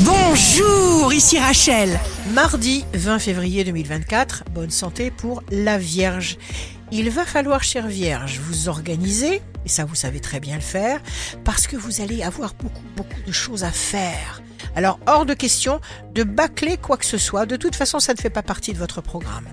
Bonjour, ici Rachel. Mardi 20 février 2024, bonne santé pour la Vierge. Il va falloir, chère Vierge, vous organiser, et ça vous savez très bien le faire, parce que vous allez avoir beaucoup, beaucoup de choses à faire. Alors, hors de question de bâcler quoi que ce soit, de toute façon, ça ne fait pas partie de votre programme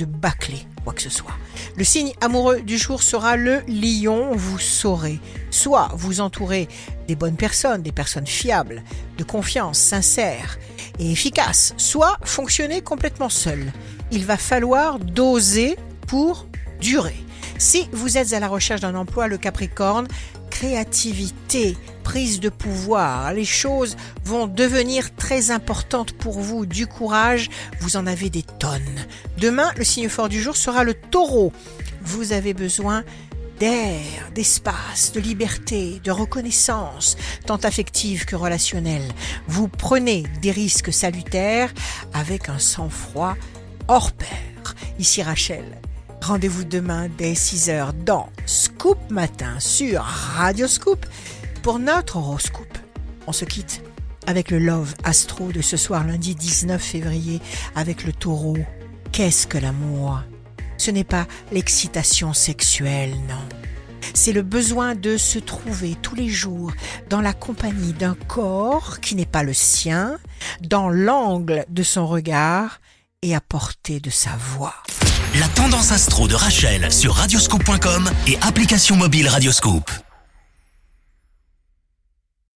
de bâcler quoi que ce soit. Le signe amoureux du jour sera le lion. Vous saurez soit vous entourer des bonnes personnes, des personnes fiables, de confiance, sincères et efficaces, soit fonctionner complètement seul. Il va falloir doser pour durer. Si vous êtes à la recherche d'un emploi, le Capricorne, créativité, prise de pouvoir, les choses vont devenir très importantes pour vous. Du courage, vous en avez des tonnes. Demain, le signe fort du jour sera le taureau. Vous avez besoin d'air, d'espace, de liberté, de reconnaissance, tant affective que relationnelle. Vous prenez des risques salutaires avec un sang-froid hors pair. Ici Rachel. Rendez-vous demain dès 6h dans Scoop Matin sur Radio Scoop pour notre horoscope. On se quitte avec le Love Astro de ce soir lundi 19 février avec le taureau. Qu'est-ce que l'amour? Ce n'est pas l'excitation sexuelle, non. C'est le besoin de se trouver tous les jours dans la compagnie d'un corps qui n'est pas le sien, dans l'angle de son regard et à portée de sa voix. La tendance astro de Rachel sur radioscope.com et application mobile Radioscope.